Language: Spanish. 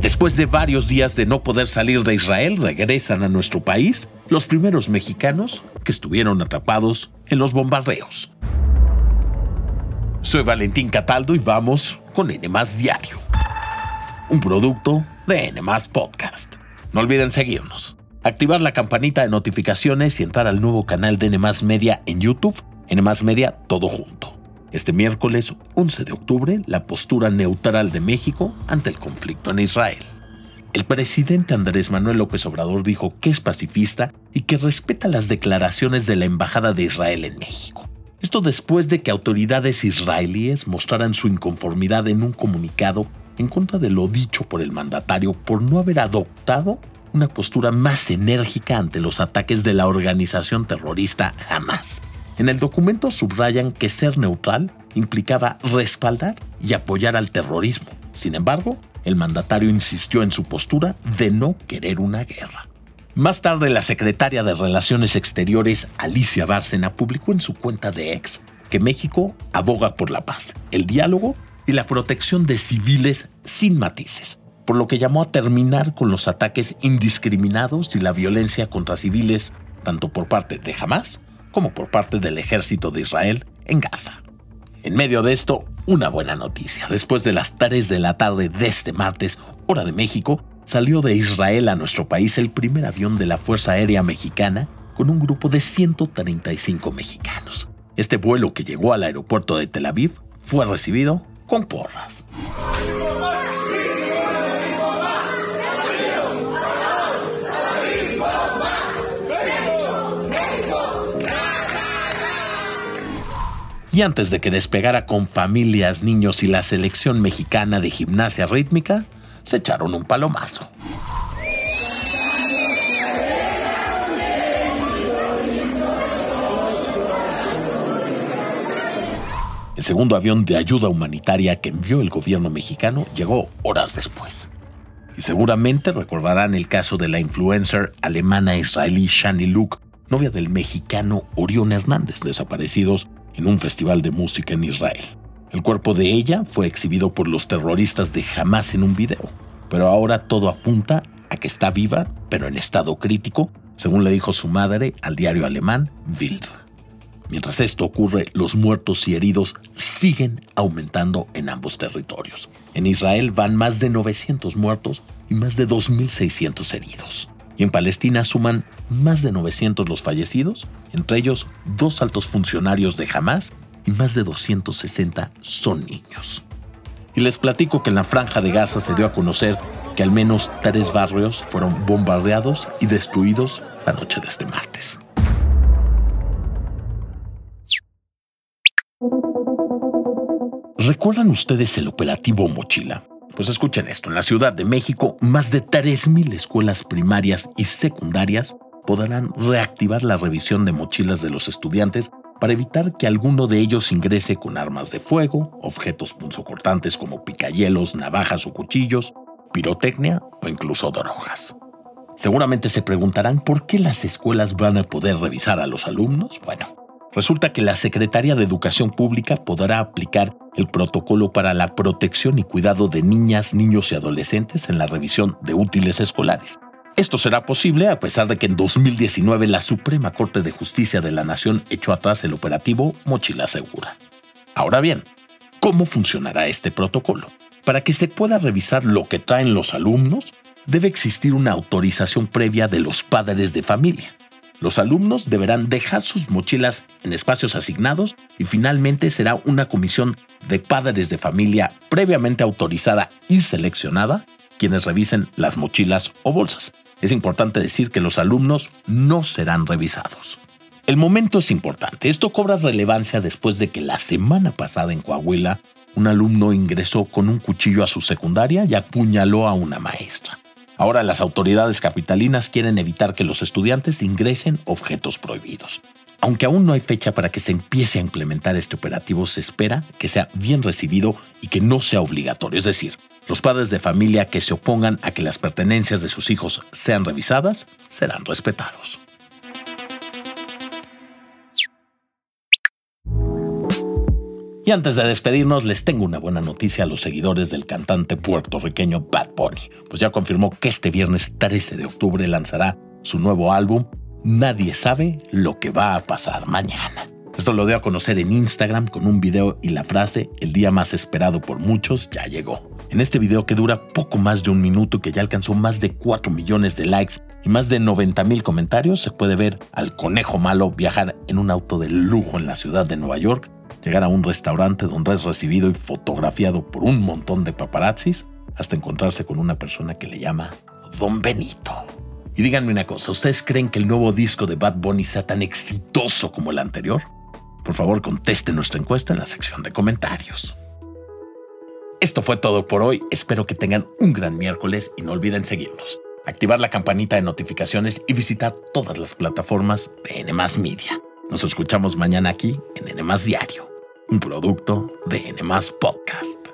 Después de varios días de no poder salir de Israel, regresan a nuestro país los primeros mexicanos que estuvieron atrapados en los bombardeos. Soy Valentín Cataldo y vamos con N Diario, un producto de N Podcast. No olviden seguirnos, activar la campanita de notificaciones y entrar al nuevo canal de N Media en YouTube, N Media todo junto. Este miércoles 11 de octubre, la postura neutral de México ante el conflicto en Israel. El presidente Andrés Manuel López Obrador dijo que es pacifista y que respeta las declaraciones de la Embajada de Israel en México. Esto después de que autoridades israelíes mostraran su inconformidad en un comunicado en contra de lo dicho por el mandatario por no haber adoptado una postura más enérgica ante los ataques de la organización terrorista Hamas. En el documento subrayan que ser neutral implicaba respaldar y apoyar al terrorismo. Sin embargo, el mandatario insistió en su postura de no querer una guerra. Más tarde, la secretaria de Relaciones Exteriores, Alicia Bárcena, publicó en su cuenta de ex que México aboga por la paz, el diálogo y la protección de civiles sin matices, por lo que llamó a terminar con los ataques indiscriminados y la violencia contra civiles, tanto por parte de Hamas como por parte del ejército de Israel en Gaza. En medio de esto, una buena noticia. Después de las 3 de la tarde de este martes, hora de México, salió de Israel a nuestro país el primer avión de la Fuerza Aérea Mexicana con un grupo de 135 mexicanos. Este vuelo que llegó al aeropuerto de Tel Aviv fue recibido con porras. Y antes de que despegara con familias, niños y la selección mexicana de gimnasia rítmica, se echaron un palomazo. El segundo avión de ayuda humanitaria que envió el gobierno mexicano llegó horas después. Y seguramente recordarán el caso de la influencer alemana israelí Shani Luke, novia del mexicano Orión Hernández, desaparecidos en un festival de música en Israel. El cuerpo de ella fue exhibido por los terroristas de Hamas en un video, pero ahora todo apunta a que está viva, pero en estado crítico, según le dijo su madre al diario alemán Bild. Mientras esto ocurre, los muertos y heridos siguen aumentando en ambos territorios. En Israel van más de 900 muertos y más de 2.600 heridos en Palestina suman más de 900 los fallecidos, entre ellos dos altos funcionarios de Hamas y más de 260 son niños. Y les platico que en la franja de Gaza se dio a conocer que al menos tres barrios fueron bombardeados y destruidos la noche de este martes. ¿Recuerdan ustedes el operativo Mochila? Pues escuchen esto, en la Ciudad de México, más de 3.000 escuelas primarias y secundarias podrán reactivar la revisión de mochilas de los estudiantes para evitar que alguno de ellos ingrese con armas de fuego, objetos punzocortantes como picayelos, navajas o cuchillos, pirotecnia o incluso drogas. Seguramente se preguntarán por qué las escuelas van a poder revisar a los alumnos. Bueno, Resulta que la Secretaría de Educación Pública podrá aplicar el protocolo para la protección y cuidado de niñas, niños y adolescentes en la revisión de útiles escolares. Esto será posible a pesar de que en 2019 la Suprema Corte de Justicia de la Nación echó atrás el operativo Mochila Segura. Ahora bien, ¿cómo funcionará este protocolo? Para que se pueda revisar lo que traen los alumnos, debe existir una autorización previa de los padres de familia. Los alumnos deberán dejar sus mochilas en espacios asignados y finalmente será una comisión de padres de familia previamente autorizada y seleccionada quienes revisen las mochilas o bolsas. Es importante decir que los alumnos no serán revisados. El momento es importante. Esto cobra relevancia después de que la semana pasada en Coahuila un alumno ingresó con un cuchillo a su secundaria y apuñaló a una maestra. Ahora las autoridades capitalinas quieren evitar que los estudiantes ingresen objetos prohibidos. Aunque aún no hay fecha para que se empiece a implementar este operativo, se espera que sea bien recibido y que no sea obligatorio. Es decir, los padres de familia que se opongan a que las pertenencias de sus hijos sean revisadas serán respetados. Y antes de despedirnos, les tengo una buena noticia a los seguidores del cantante puertorriqueño Bad Bunny, pues ya confirmó que este viernes 13 de octubre lanzará su nuevo álbum Nadie sabe lo que va a pasar mañana. Esto lo dio a conocer en Instagram con un video y la frase El día más esperado por muchos ya llegó. En este video que dura poco más de un minuto que ya alcanzó más de 4 millones de likes y más de 90 mil comentarios, se puede ver al conejo malo viajar en un auto de lujo en la ciudad de Nueva York, llegar a un restaurante donde es recibido y fotografiado por un montón de paparazzis, hasta encontrarse con una persona que le llama Don Benito. Y díganme una cosa, ¿ustedes creen que el nuevo disco de Bad Bunny sea tan exitoso como el anterior? Por favor, conteste nuestra encuesta en la sección de comentarios. Esto fue todo por hoy, espero que tengan un gran miércoles y no olviden seguirnos, activar la campanita de notificaciones y visitar todas las plataformas de N Media. Nos escuchamos mañana aquí en N Diario, un producto de N Podcast.